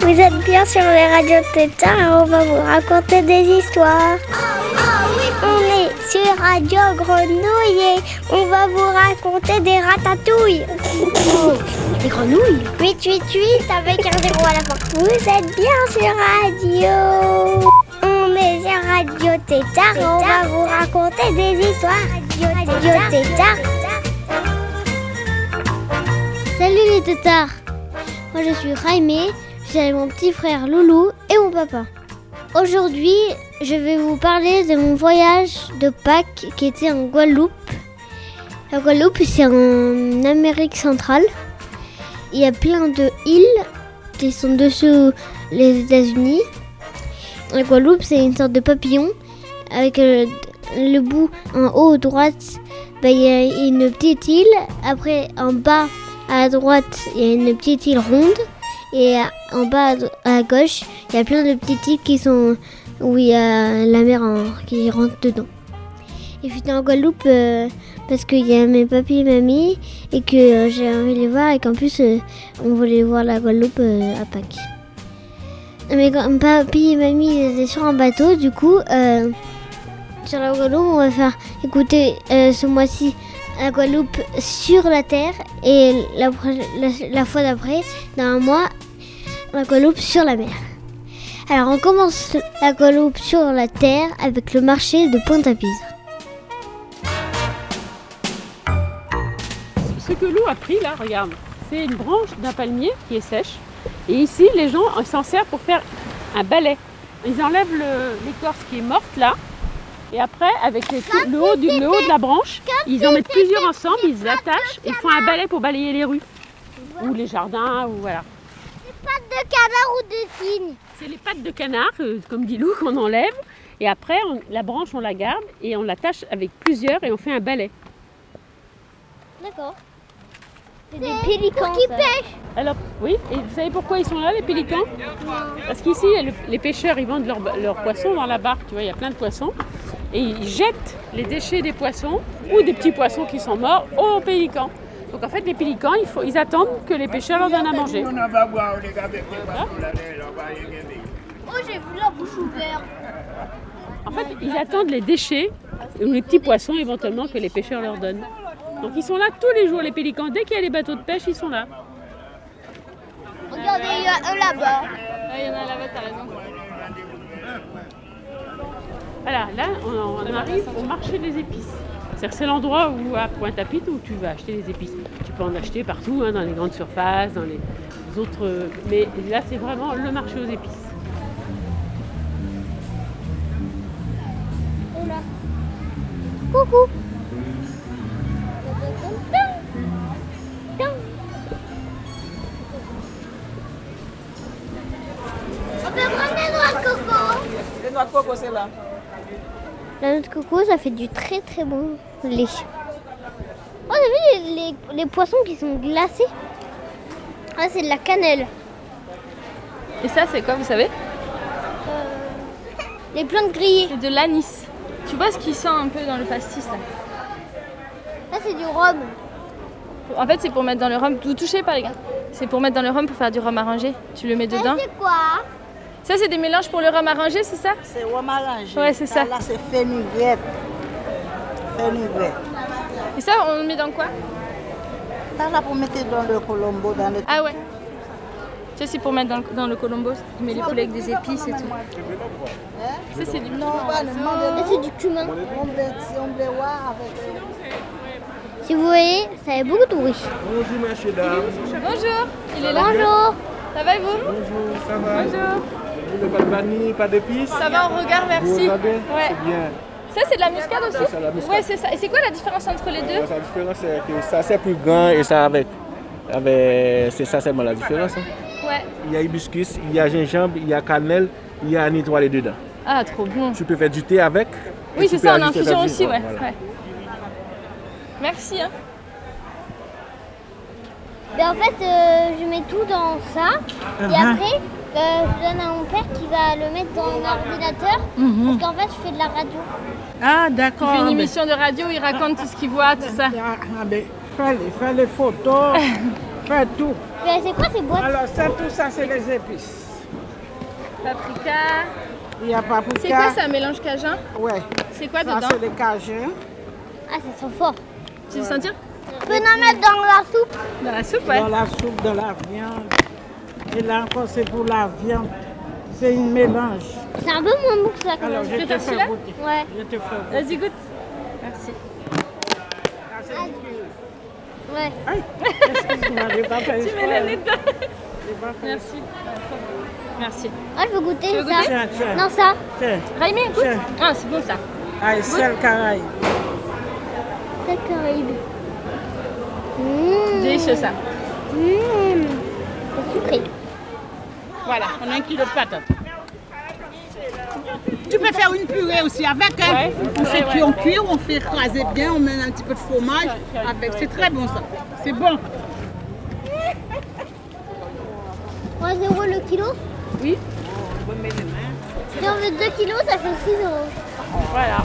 Vous êtes bien sur les radios Tétard et on va vous raconter des histoires. On est sur Radio Grenouille et on va vous raconter des ratatouilles. Des grenouilles 888 avec un zéro à la fin. Vous êtes bien sur Radio. Radio Tétard on va vous raconter des histoires. Radio Tétard. Salut les tétards Moi je suis Raimé, je suis avec mon petit frère Loulou et mon papa. Aujourd'hui, je vais vous parler de mon voyage de Pâques qui était en Guadeloupe. La Guadeloupe, c'est en Amérique centrale. Il y a plein de îles qui sont dessous les États-Unis. La Guadeloupe, c'est une sorte de papillon avec euh, le bout en haut à droite. ben, Il y a une petite île. Après, en bas à droite, il y a une petite île ronde. Et en bas à gauche, il y a plein de petites îles qui sont où il y a la mer en- qui rentre dedans. Et j'étais en Guadeloupe euh, parce qu'il y a mes papis et mamie et que euh, j'ai envie de les voir et qu'en plus on voulait voir la Guadeloupe à Pâques. Mais quand papy et mamie étaient sur un bateau, du coup, euh, sur la Guadeloupe, on va faire écouter euh, ce mois-ci la Guadeloupe sur la terre et la, fois d'après, dans un mois, la Guadeloupe sur la mer. Alors on commence la Guadeloupe sur la terre avec le marché de Pointe-à-Pitre. Ce que Lou a pris là, regarde, c'est une branche d'un palmier qui est sèche. Et ici, les gens s'en servent pour faire un balai. Ils enlèvent l'écorce qui est morte là. Et après, avec les- le, haut du, le haut de la branche, ils en mettent plusieurs ensemble, ils l'attachent et font un balai pour balayer les rues. Ou les jardins, ou voilà. De canard ou de cygne C'est les pattes de canard, euh, comme dit Lou, qu'on enlève. Et après, on- la branche, on la garde et on l'attache avec plusieurs et on fait un balai. D'accord. C'est des pélicans. qui ça. Alors, oui, et vous savez pourquoi ils sont là, les pélicans? Parce qu'ici, le- les pêcheurs, ils vendent leurs poissons dans la barque, tu vois, il y a plein de poissons. Et ils jettent les déchets des poissons ou des petits poissons qui sont morts aux pélicans. Donc en fait, les pélicans, il faut, ils attendent que les pêcheurs leur donnent à manger. Oh, j'ai vu la bouche ouverte. En fait, ils attendent les déchets ou les petits poissons éventuellement que les pêcheurs leur donnent. Donc ils sont là tous les jours, les pélicans. Dès qu'il y a les bateaux de pêche, ils sont là. Regardez, il y a un là-bas. il y en a là-bas, t'as raison. Voilà, là, on, on arrive au marché des épices. C'est-à-dire que c'est l'endroit où, à Pointe-à-Pitre, où tu vas acheter les épices. Tu peux en acheter partout, hein, dans les grandes surfaces, dans les autres... Mais là, c'est vraiment le marché aux épices. Coucou. Coco, c'est là. La noix de coco, ça fait du très très bon lait. Oh, t'as vu les, les- les poissons qui sont glacés Ah, c'est de la cannelle. Et ça, c'est quoi, vous savez Les plantes grillées. C'est de l'anis. Tu vois ce qui sent un peu dans le pastis là Ça, c'est du rhum. En fait, c'est pour mettre dans le rhum. Vous touchez pas, les gars. C'est pour mettre dans le rhum pour faire du rhum arrangé. Tu le mets dedans. C'est quoi Ça, c'est des mélanges pour le rhum arrangé, c'est ça? C'est rhum arrangé. Ouais, c'est ça. Là, c'est fenugrec. Fenugrec. Et ça, on le met dans quoi? Ça, là, pour mettre dans le colombo, dans le... Ah ouais. Ça, c'est pour mettre dans le, dans le colombo. Tu mets les poulets avec des épices et tout. Ça, c'est du Non, c'est du cumin. On blé, si on blé voir avec... Si vous voyez, ça fait beaucoup de bruit. Bonjour, dames. Bonjour Il est là Bonjour. Ça va et vous? Bonjour, ça va? Bonjour Vous Pas de vanille, pas d'épices Ça va, on regarde, Vous merci. regardez Ouais. C'est bien. Ça, c'est de la muscade aussi Ça, c'est la muscade. Ouais, c'est ça. Et c'est quoi la différence entre les deux La différence, c'est que ça, c'est plus grand et ça avec. avec c'est ça seulement la différence. hein. Ouais. Il y a hibiscus, il y a gingembre, il y a cannelle, il y a un étoilé dedans. Ah, trop bon. Tu peux faire du thé avec. et Oui, tu c'est peux ça, en ajouter infusion aussi, ouais. Voilà. ouais. Merci. Hein. Ben, en fait, euh, je mets tout dans ça. Et après, Euh, je donne à mon père qui va le mettre dans un ordinateur. Mhm. Parce qu'en fait, je fais de la radio. Ah, Il d'accord. fait une mais- émission de radio, il raconte tout ce qu'il voit, tout ça. Ah, ah, mais fais les, fais les photos, fais tout. Mais c'est quoi ces boîtes Alors, ça, tout ça, c'est les épices. Paprika. Il y a paprika. C'est quoi ça, un mélange cajun Ouais. C'est quoi Ça, dedans c'est les cajuns. Ah, ça sent fort. Tu veux sentir Tu peux en mettre dans la soupe Dans la soupe, ouais. Dans la soupe, de la viande. Et là encore, c'est pour la viande. C'est une mélange. C'est un peu moins bon que ça quand Alors, même. je Tu te veux fais goûter. Ouais. Je te fais. Vas-y, goûte. Merci. Ah, c'est. Ouais. Aïe, excuse-moi, j'ai pas fait Tu mets pas fait Merci. Merci. Ah, je veux goûter veux ça. Tiens, tiens. Non, ça. Tiens. Raimi, goûte. Ah, c'est bon ça. Aïe, sel caraïbe. C'est caraïbe. Mmh. Délicieux ça. Mmh. C'est sucré. Voilà, on a un kilo de patates. Tu peux faire une purée aussi avec. Hein? Ouais. On fait Ouais, cuire, on cuire, on fait écraser bien, on met un petit peu de fromage avec. C'est très bon ça. C'est bon. 3 euros le kilo Oui. Si on veut 2 kilos, ça fait 6 euros. Voilà.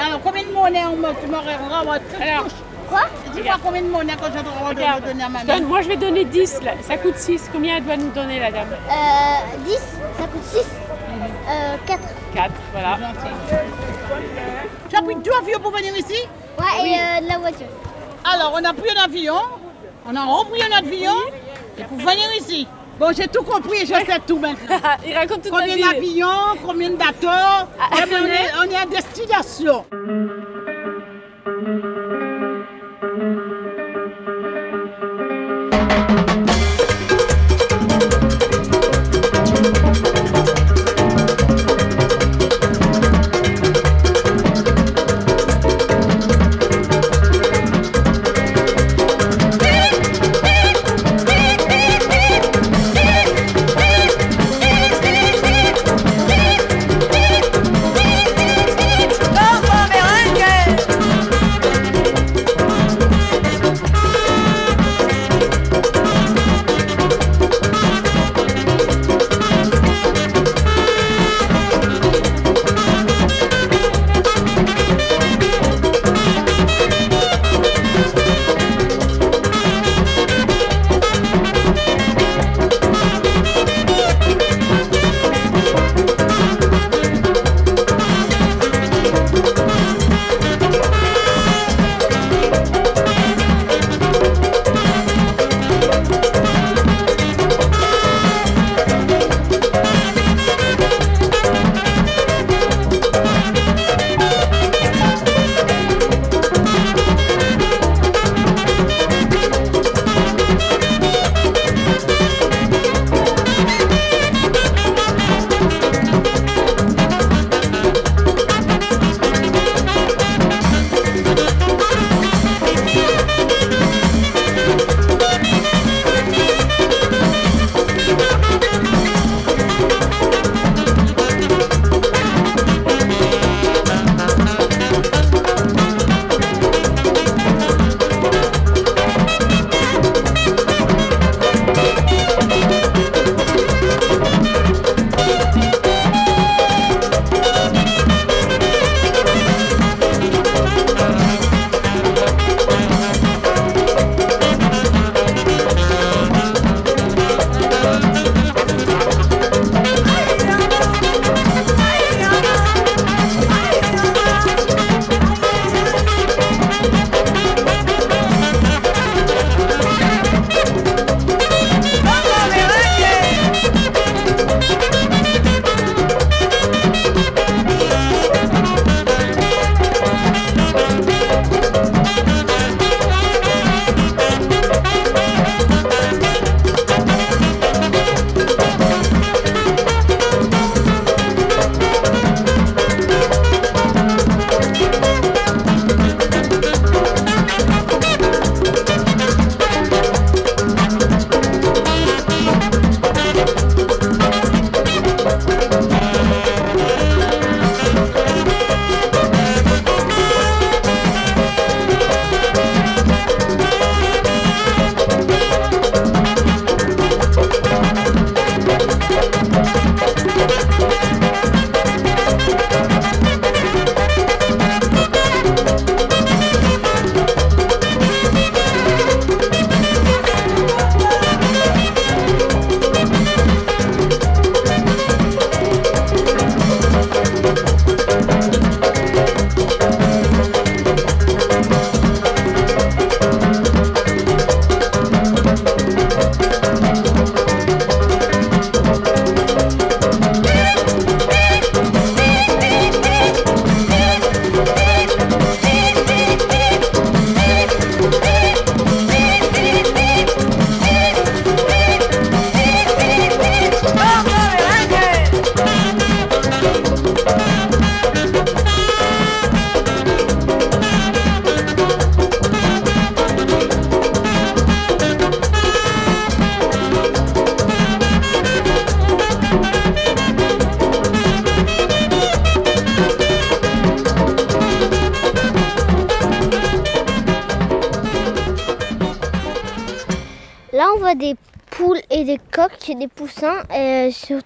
Alors combien de monnaie on me, tu m'aurais Alors, Quoi Dis-moi combien de monnaie que je dois donner à ma donne- mère. moi je vais donner 10. là. Ça coûte 6. Combien elle doit nous donner la dame Euh, 10, ça coûte 6. Euh, 4. 4. Voilà. Tu as pris deux avions pour venir ici Ouais, et euh, de la voiture. Alors on a pris un avion, on a repris un avion et pour venir ici. Bon, j'ai tout compris, je sais tout maintenant. Il raconte toute Combien d'avions, combien de bateaux Eh bien, on, est, on est à destination.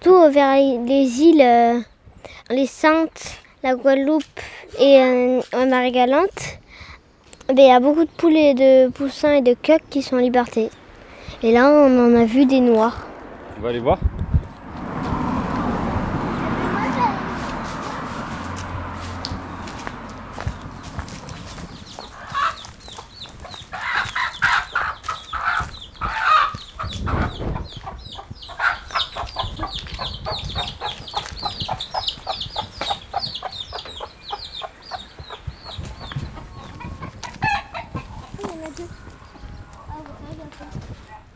Surtout vers les îles, euh, les Saintes, la Guadeloupe et euh, en Marie-Galante. Il y a beaucoup de poules et de poussins et de coqs qui sont en liberté. Et là, on en a vu des noirs. On va aller voir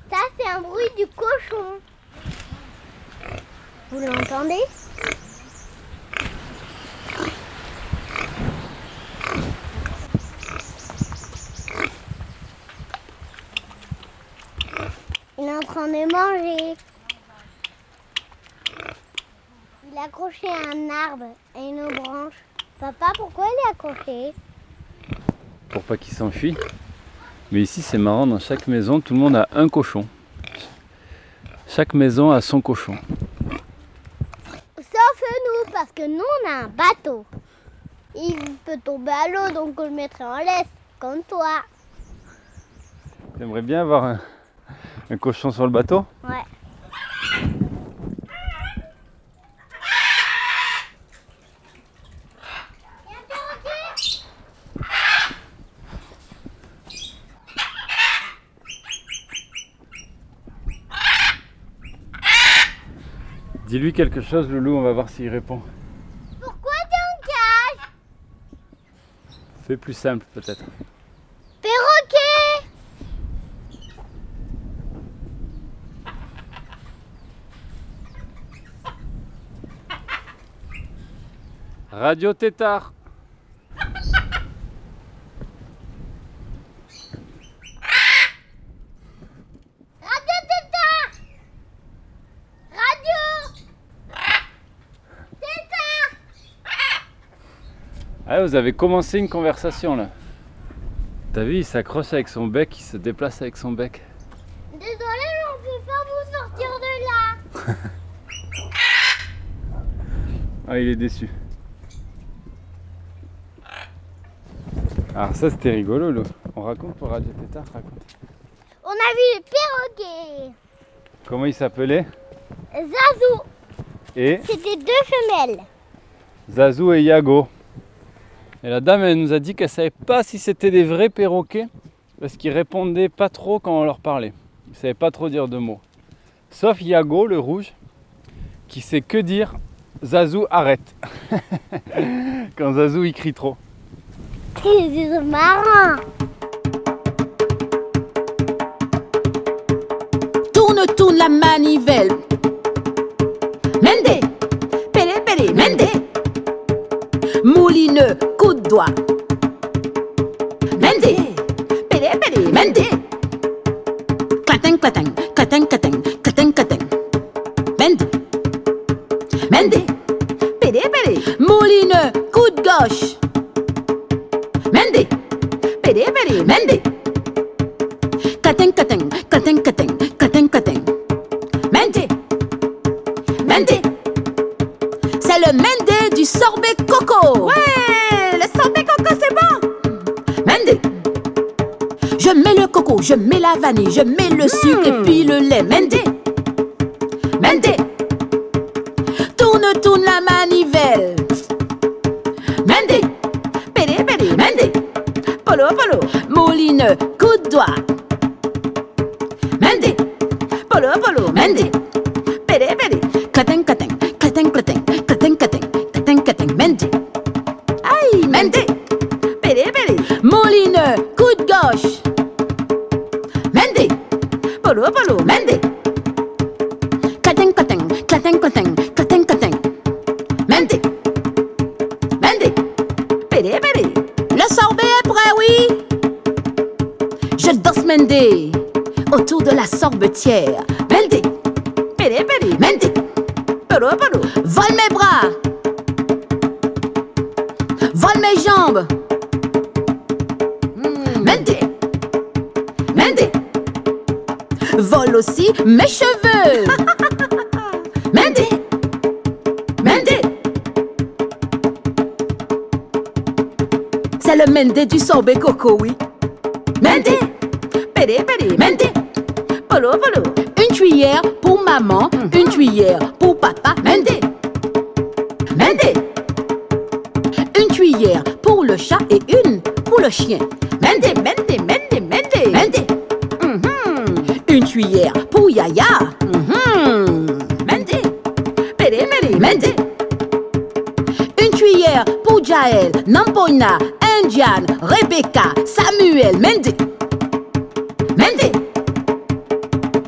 Ça, c'est un bruit du cochon. Vous l'entendez Il est en train de manger. Il est accroché à un arbre, à une branche. Papa, pourquoi il est accroché pour pas qu'il s'enfuit. Mais ici c'est marrant, dans chaque maison, tout le monde a un cochon. Chaque maison a son cochon. Sauf nous, parce que nous, on a un bateau. Il peut tomber à l'eau, donc on le mettrait en laisse, comme toi. T'aimerais bien avoir un, un cochon sur le bateau? Ouais. Dis-lui quelque chose, Loulou, on va voir s'il répond. Pourquoi t'es en cage? Fais plus simple peut-être. Perroquet Radio Tétard Radio Tétard Radio Tétard Ah, vous avez commencé une conversation là. T'as vu, il s'accroche avec son bec, il se déplace avec son bec. Désolé, mais on peut pas vous sortir de là Ah, il est déçu. Alors ça c'était rigolo. On raconte pour Radio Tétard, raconte. On a vu le perroquet Comment il s'appelait? Zazou Et? C'était deux femelles Zazou et Yago. Et la dame, elle nous a dit qu'elle savait pas si c'était des vrais perroquets parce qu'ils répondaient pas trop quand on leur parlait. Ils savaient pas trop dire de mots. Sauf Yago, le rouge, qui sait que dire Zazou arrête. quand Zazou il crie trop. C'est marrant Tourne, tourne la manivelle. Je mets le sucre et puis le lait. Mende. Mende. Tourne, tourne la manivelle. Mende. Pere, pere, mende. Polo, polo. Mouline, coup de doigt. Mende. Polo, polo, mende. C'est le Mendy du sorbet coco, oui. Mendy, pédé, pédé, Mendy. Polo, polo. Une cuillère pour maman, une cuillère pour papa. Mendy, Mendy. Une cuillère pour le chat et une pour le chien. Mendy, Mendy, Mendy, Mendy. Mendy. Mhm. Une cuillère pour Yaya. Mhm. Mendy. Pédé, pédé, Mendy. Une cuillère pour Jaël, Nampona, Samuel, Mendy. Mendy.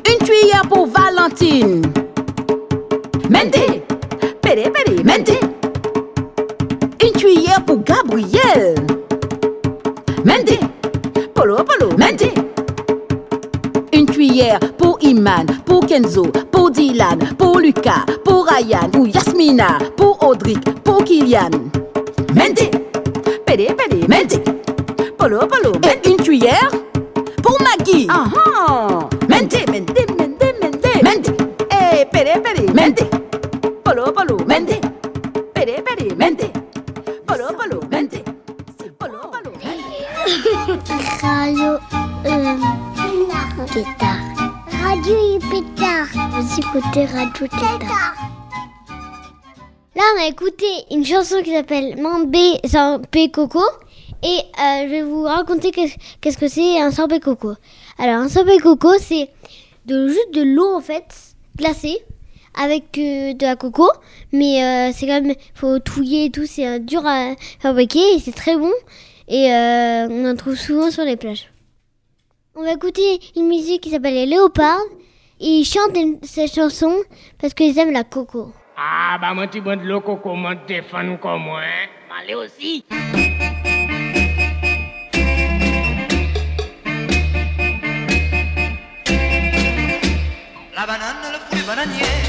Une cuillère pour Valentine. Mendy. Pédé, pédé, Mendy. Une cuillère pour Gabriel. Mendy. Polo, polo, Mendy. Une cuillère pour Iman, pour Kenzo, pour Dylan, pour Lucas, pour Ryan, pour Yasmina, pour Audric, pour Kylian. Mendy. Pédé, pédé, Mendy. Polo, polo. Et une cuillère pour Maggie. Ah ah. Mendy, Mendy, Mendy, Mendy. Mendy. Eh, pédé, pédé, Mendy. Polo, polo, Mendy. Pédé, pédé, Mendy. Polo, polo, Mendy. Polo, polo. Radio euh, Tétard. Radio Pétard. Vous écoutez Radio Tétard. Là, on a écouté une chanson qui s'appelle Mambé Sorbet Coco. Et euh, je vais vous raconter qu'est- qu'est-ce que c'est un sorbet coco. Alors, un sorbet coco, c'est de, juste de l'eau en fait, glacée, avec euh, de la coco. Mais euh, c'est quand même, faut touiller et tout, c'est dur à fabriquer et c'est très bon. Et on en trouve souvent sur les plages. On va écouter une musique qui s'appelle Les Léopards. Et ils chantent cette chanson parce qu'ils aiment la coco. Ah, bah, mon petit bon de l'eau, coco, mon téléphone comme moi, hein. Allez aussi. Le fruit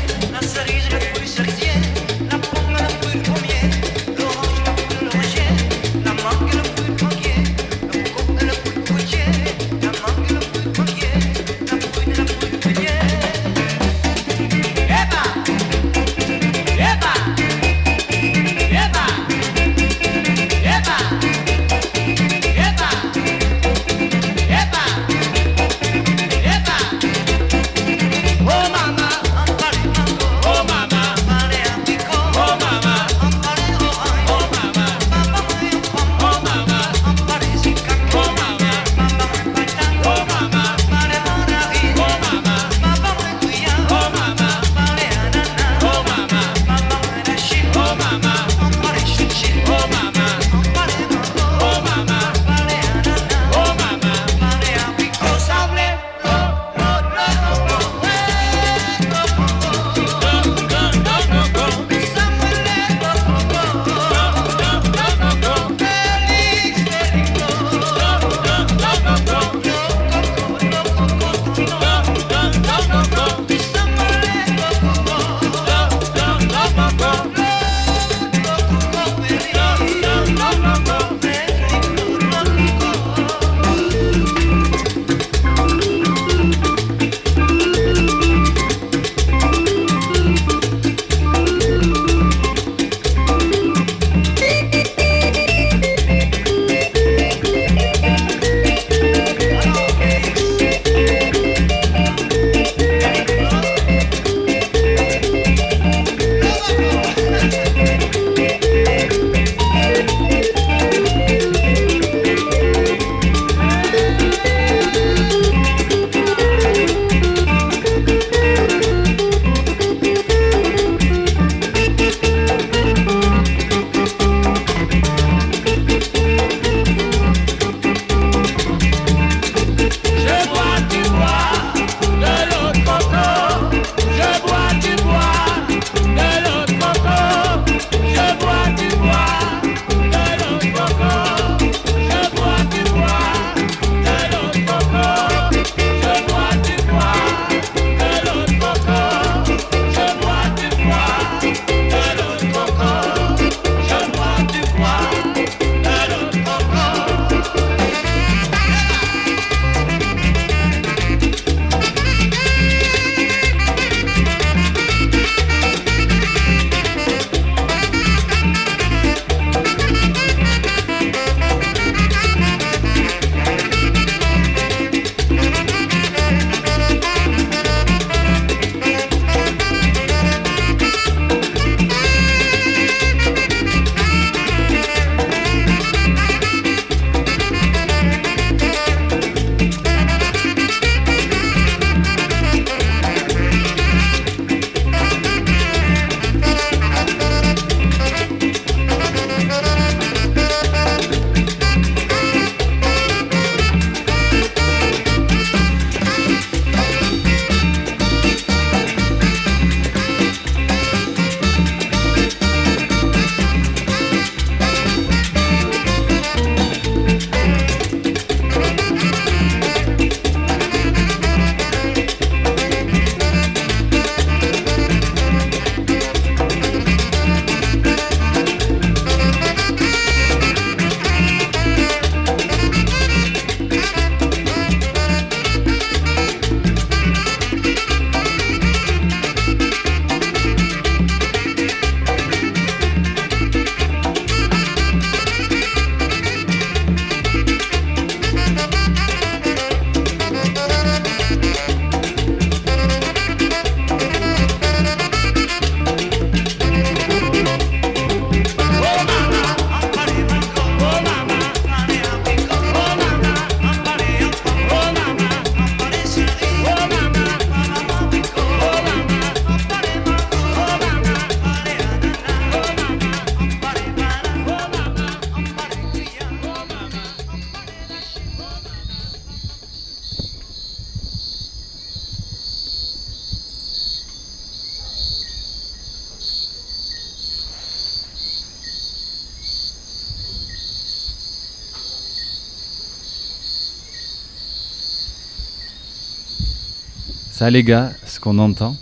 Ça les gars, ce qu'on entend,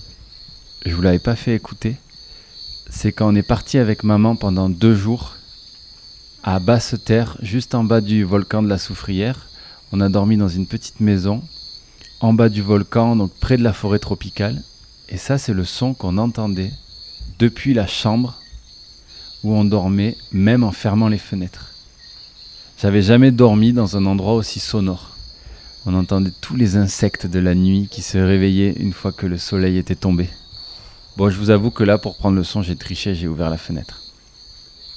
je vous l'avais pas fait écouter, c'est quand on est parti avec maman pendant deux jours à basse terre, juste en bas du volcan de la Soufrière. On a dormi dans une petite maison en bas du volcan, donc près de la forêt tropicale. Et ça, c'est le son qu'on entendait depuis la chambre où on dormait, même en fermant les fenêtres. J'avais jamais dormi dans un endroit aussi sonore. On entendait tous les insectes de la nuit qui se réveillaient une fois que le soleil était tombé. Bon, je vous avoue que là, pour prendre le son, j'ai triché, j'ai ouvert la fenêtre.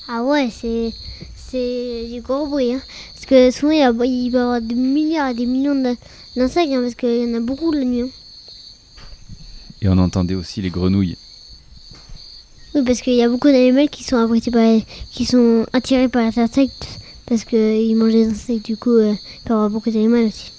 Ah ouais, c'est c'est du gros bruit. Hein. Parce que souvent, il, y a- il peut y avoir des milliards et des millions d'insectes, hein, parce qu'il y en a beaucoup la nuit. hein. Et on entendait aussi les grenouilles. Oui, parce qu'il y a beaucoup d'animaux qui sont abrités par, qui sont attirés par les insectes, parce qu'ils mangent des insectes, du coup, euh, il peut y avoir beaucoup d'animaux aussi.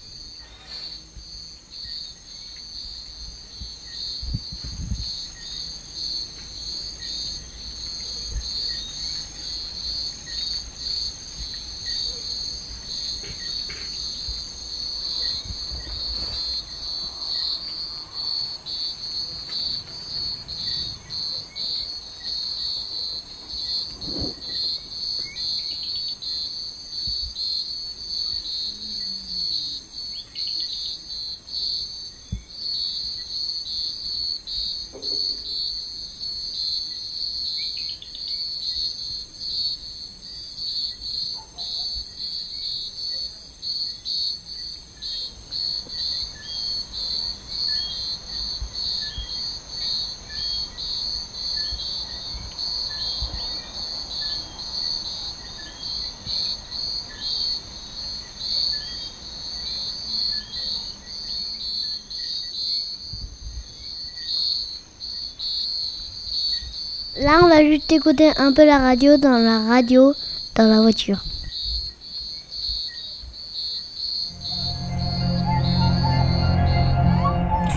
Là, on va juste écouter un peu la radio dans la radio, dans la voiture.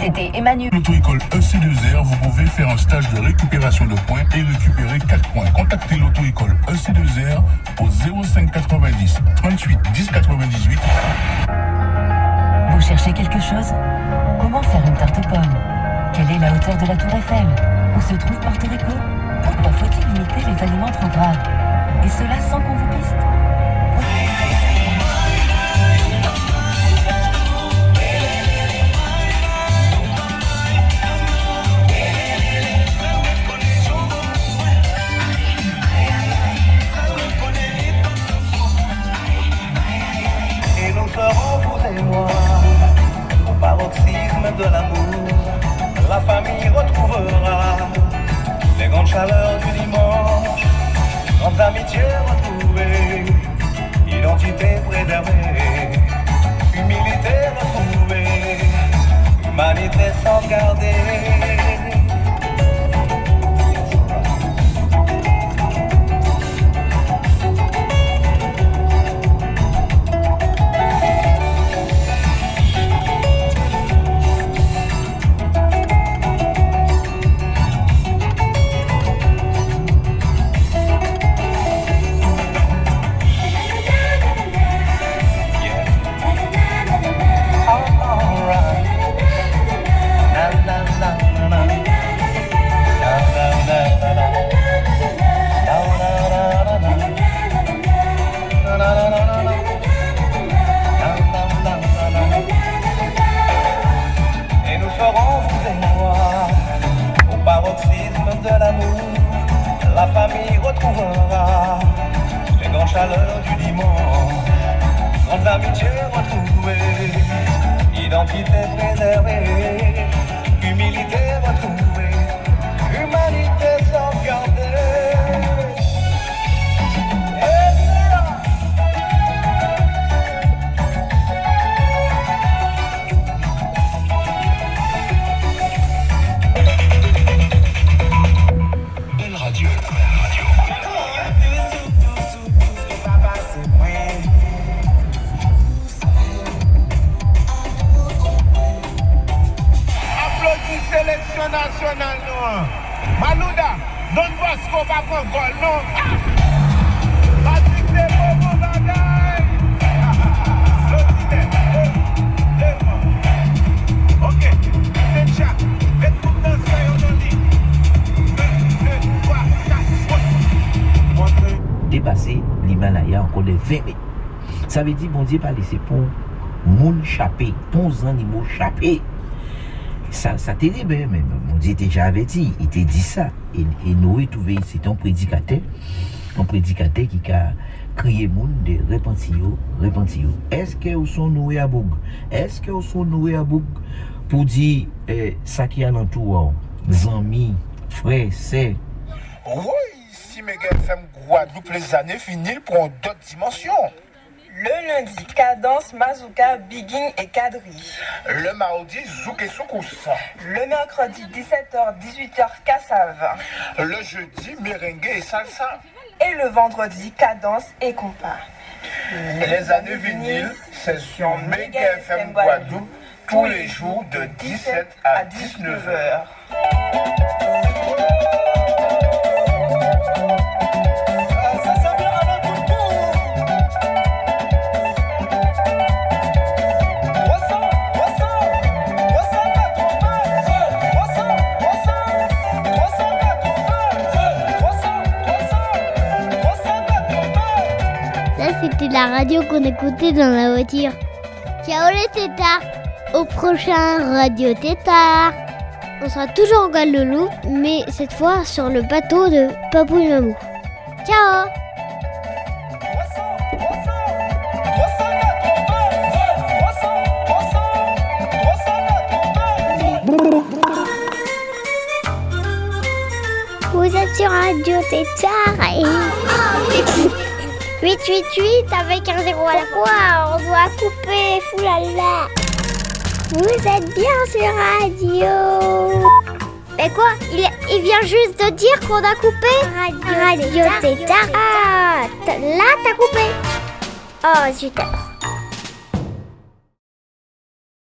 C'était Emmanuel. L'auto-école EC2R, vous pouvez faire un stage de récupération de points et récupérer 4 points. Contactez l'auto-école EC2R au 05 90 38 10 98. Vous cherchez quelque chose? Comment faire une tarte aux pommes Quelle est la hauteur de la tour Eiffel Où se trouve Porto Rico Pourquoi faut-il limiter les aliments trop gras Et cela sans qu'on vous piste Et nous serons, vous et moi, au paroxysme de l'amour. La famille retrouvera les grandes chaleurs du dimanche, grandes amitiés retrouvées, identité préservée, humilité retrouvée, humanité sauvegardée. Et ve di bon diye pa lese pon moun chapè, pon zan ni moun chapè. Sa, sa terebe, men bon diye teja ve di, ite di sa. E, e nou e touve, se ton predikate, ton predikate ki ka kriye moun de repenti yo, repenti yo. Eske ou son nou e aboug? Eske ou son nou e aboug? Pou di eh, sa ki alantou waw, zanmi, fre, se. Woy, si me gen fem gwa dup les ane finil pou an dot dimensyon. Le lundi, cadence, mazouka, bigging et quadrille. Le mardi, zouk et soukous. Le mercredi, 17h, 18h, cassave. Le jeudi, merengue et salsa. Et le vendredi, cadence et compas. Les années vinyles, c'est sur Mega FM Guadeloupe tous les jours de 17 à 19 la radio qu'on écoutait dans la voiture. Ciao les tétards Au prochain Radio Tétard On sera toujours en Guadeloupe, mais cette fois sur le bateau de Papou et Mamou. Ciao Vous êtes sur Radio Tétard et... 888 avec un zéro à la fois, on doit couper, foulala. Vous êtes bien sur Radio. Mais quoi? Il, il vient juste de dire qu'on a coupé Radio Tétard. Ah, t- là t'as coupé. Oh zut.